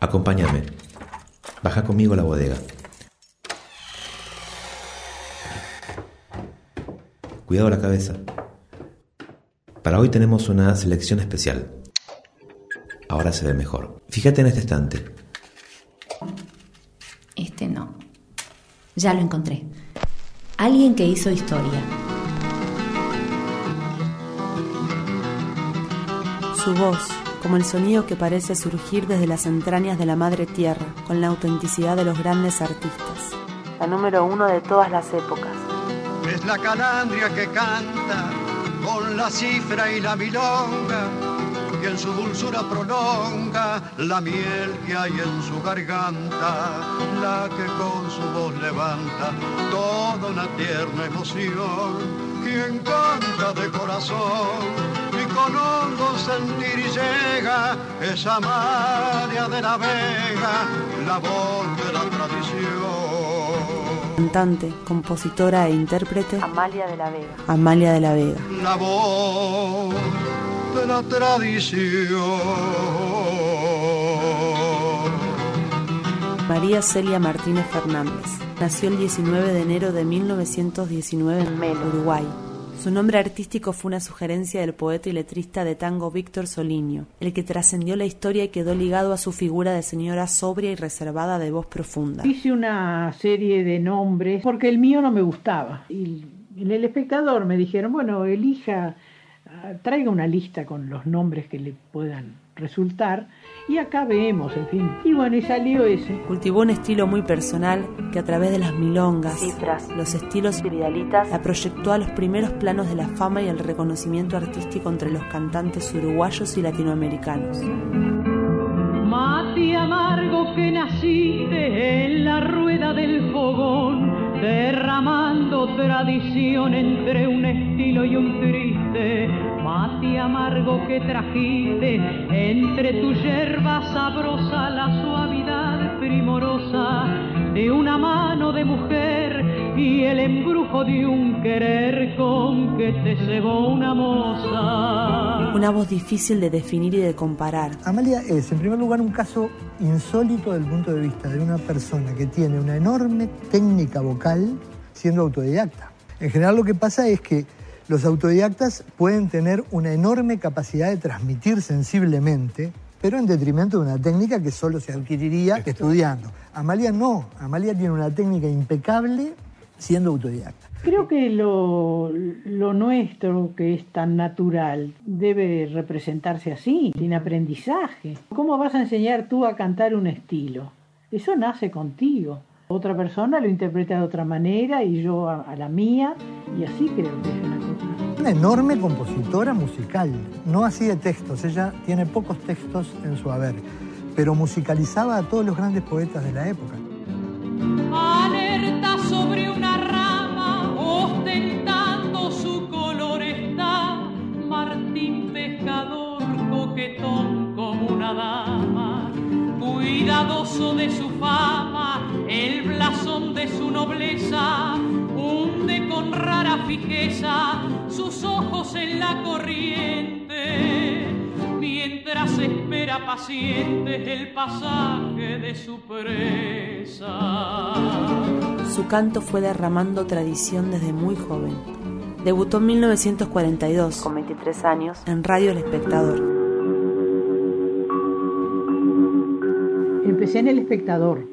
Acompáñame. Baja conmigo a la bodega. Cuidado la cabeza. Para hoy tenemos una selección especial. Ahora se ve mejor. Fíjate en este estante. Este no. Ya lo encontré. Alguien que hizo historia. Su voz, como el sonido que parece surgir desde las entrañas de la madre tierra, con la autenticidad de los grandes artistas. La número uno de todas las épocas. Es la calandria que canta con la cifra y la milonga, y en su dulzura prolonga la miel que hay en su garganta, la que con su voz levanta toda una tierna emoción. Quien canta de corazón con hondo sentir llega esa María de la Vega, la voz de la tradición. Cantante, compositora e intérprete. Amalia de la Vega. Amalia de la Vega. La voz de la tradición. María Celia Martínez Fernández. Nació el 19 de enero de 1919 en Melo, Uruguay. Su nombre artístico fue una sugerencia del poeta y letrista de tango Víctor Soliño, el que trascendió la historia y quedó ligado a su figura de señora sobria y reservada de voz profunda. Hice una serie de nombres porque el mío no me gustaba. Y en el espectador me dijeron, bueno, elija, traiga una lista con los nombres que le puedan resultar y acá vemos, en fin. Y bueno, y salió ese. Cultivó un estilo muy personal que a través de las milongas, Cifras, los estilos vidalitas, la proyectó a los primeros planos de la fama y el reconocimiento artístico entre los cantantes uruguayos y latinoamericanos. Mati amargo que naciste en la rueda del fogón, derramando tradición entre un estilo y un triste. Mati amargo que trajiste entre tu yerba sabrosa la suavidad primorosa de una mano de mujer y el embrujo de un querer con que te cebó una moza. Una voz difícil de definir y de comparar. Amalia es, en primer lugar, un caso insólito desde el punto de vista de una persona que tiene una enorme técnica vocal siendo autodidacta. En general lo que pasa es que los autodidactas pueden tener una enorme capacidad de transmitir sensiblemente, pero en detrimento de una técnica que solo se adquiriría estudiando. Amalia no, Amalia tiene una técnica impecable siendo autodidacta. Creo que lo, lo, nuestro, que es tan natural, debe representarse así, sin aprendizaje. ¿Cómo vas a enseñar tú a cantar un estilo? Eso nace contigo. Otra persona lo interpreta de otra manera y yo a, a la mía, y así creo que es una cosa. Una enorme compositora musical, no hacía textos, ella tiene pocos textos en su haber, pero musicalizaba a todos los grandes poetas de la época. Coquetón como una dama, cuidadoso de su fama, el blasón de su nobleza, hunde con rara fijeza sus ojos en la corriente mientras espera paciente el pasaje de su presa. Su canto fue derramando tradición desde muy joven. Debutó en 1942, con 23 años, en Radio El Espectador. Empecé en El Espectador.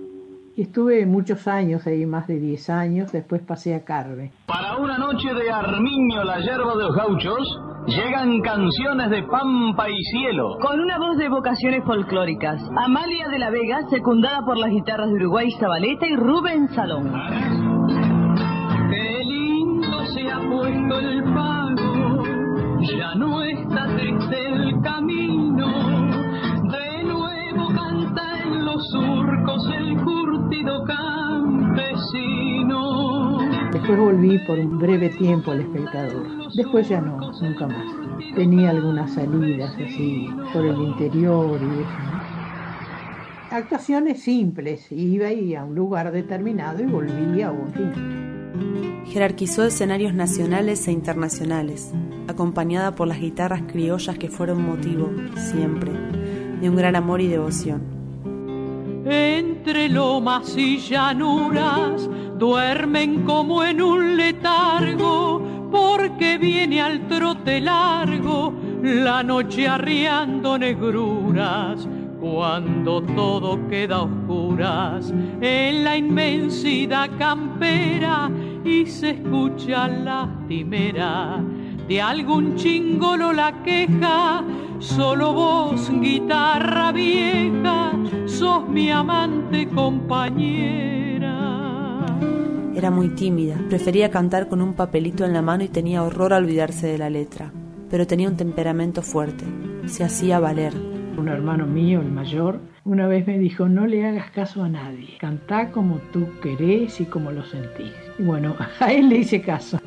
Estuve muchos años ahí, más de 10 años, después pasé a Carve. Para una noche de Armiño, la yerba de los gauchos, llegan canciones de Pampa y Cielo. Con una voz de vocaciones folclóricas. Amalia de la Vega, secundada por las guitarras de Uruguay Zabaleta y Rubén Salón. Qué lindo se ha puesto el pago, ya no está triste el camino, surcos el curtido campesino. Después volví por un breve tiempo al espectador. Después ya no, nunca más. Tenía algunas salidas así por el interior y eso actuaciones simples. Iba y a un lugar determinado y volvía a un fin. Jerarquizó escenarios nacionales e internacionales, acompañada por las guitarras criollas que fueron motivo, siempre, de un gran amor y devoción. Entre lomas y llanuras duermen como en un letargo, porque viene al trote largo la noche arriando negruras. Cuando todo queda oscuras en la inmensidad campera y se escucha lastimera de algún chingolo la queja, solo vos, guitarra vieja, sos mi amante compañera. Era muy tímida, prefería cantar con un papelito en la mano y tenía horror a olvidarse de la letra, pero tenía un temperamento fuerte, se hacía valer. Un hermano mío, el mayor, una vez me dijo, no le hagas caso a nadie, cantá como tú querés y como lo sentís. Y bueno, a él le hice caso.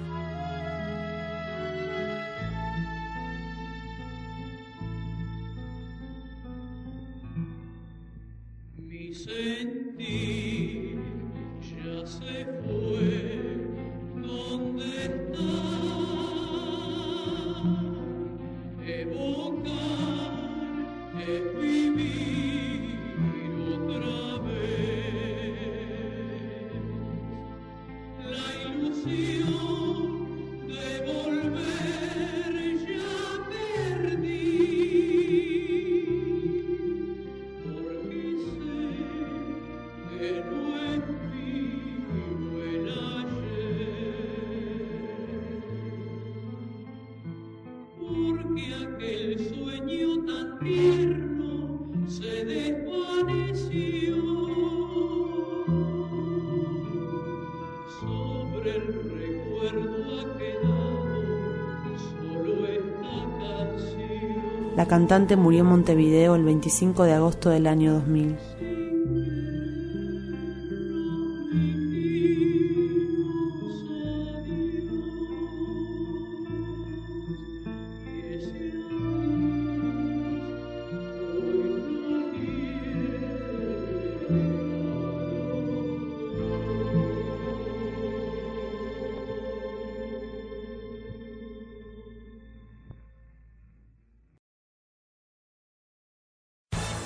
Porque aquel sueño tan tierno se desvaneció sobre el recuerdo ha quedado solo esta canción. La cantante murió en Montevideo el 25 de agosto del año 2000.